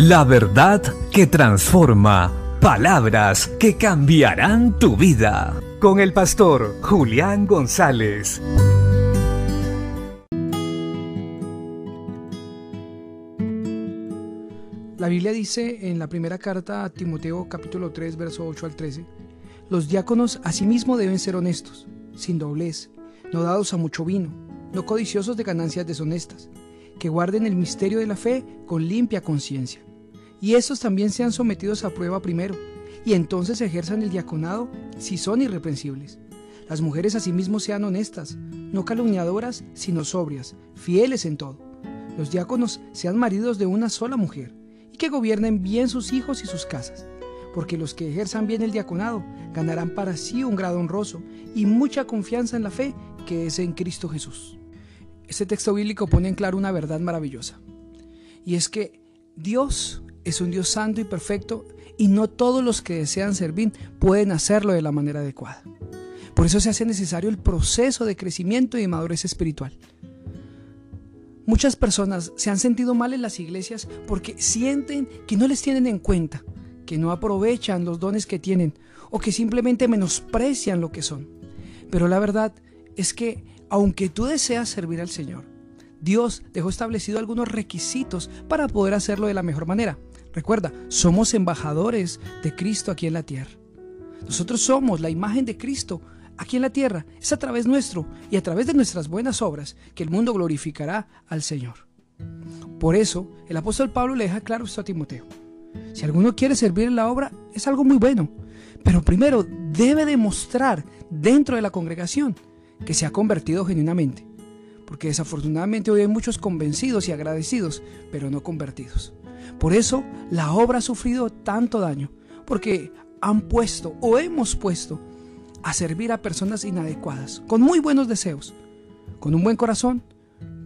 La verdad que transforma. Palabras que cambiarán tu vida. Con el pastor Julián González. La Biblia dice en la primera carta a Timoteo capítulo 3 verso 8 al 13, los diáconos asimismo deben ser honestos, sin doblez, no dados a mucho vino, no codiciosos de ganancias deshonestas, que guarden el misterio de la fe con limpia conciencia y estos también sean sometidos a prueba primero, y entonces ejerzan el diaconado si son irreprensibles. Las mujeres asimismo sean honestas, no calumniadoras, sino sobrias, fieles en todo. Los diáconos sean maridos de una sola mujer, y que gobiernen bien sus hijos y sus casas, porque los que ejerzan bien el diaconado ganarán para sí un grado honroso y mucha confianza en la fe que es en Cristo Jesús. Este texto bíblico pone en claro una verdad maravillosa, y es que Dios es un Dios santo y perfecto y no todos los que desean servir pueden hacerlo de la manera adecuada. Por eso se hace necesario el proceso de crecimiento y de madurez espiritual. Muchas personas se han sentido mal en las iglesias porque sienten que no les tienen en cuenta, que no aprovechan los dones que tienen o que simplemente menosprecian lo que son. Pero la verdad es que aunque tú deseas servir al Señor, Dios dejó establecido algunos requisitos para poder hacerlo de la mejor manera. Recuerda, somos embajadores de Cristo aquí en la tierra. Nosotros somos la imagen de Cristo aquí en la tierra. Es a través nuestro y a través de nuestras buenas obras que el mundo glorificará al Señor. Por eso, el apóstol Pablo le deja claro esto a Timoteo. Si alguno quiere servir en la obra, es algo muy bueno. Pero primero debe demostrar dentro de la congregación que se ha convertido genuinamente. Porque desafortunadamente hoy hay muchos convencidos y agradecidos, pero no convertidos. Por eso la obra ha sufrido tanto daño, porque han puesto o hemos puesto a servir a personas inadecuadas, con muy buenos deseos, con un buen corazón,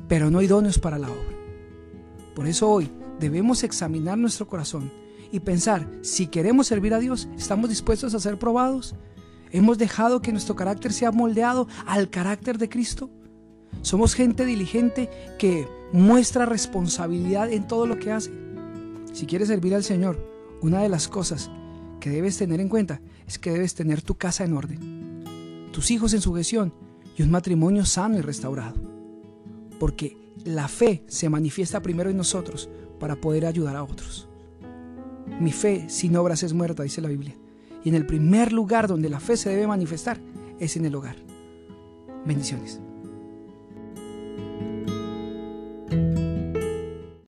pero no idóneos para la obra. Por eso hoy debemos examinar nuestro corazón y pensar si queremos servir a Dios, ¿estamos dispuestos a ser probados? ¿Hemos dejado que nuestro carácter sea moldeado al carácter de Cristo? ¿Somos gente diligente que muestra responsabilidad en todo lo que hace? Si quieres servir al Señor, una de las cosas que debes tener en cuenta es que debes tener tu casa en orden, tus hijos en sujeción y un matrimonio sano y restaurado. Porque la fe se manifiesta primero en nosotros para poder ayudar a otros. Mi fe sin obras es muerta, dice la Biblia. Y en el primer lugar donde la fe se debe manifestar es en el hogar. Bendiciones.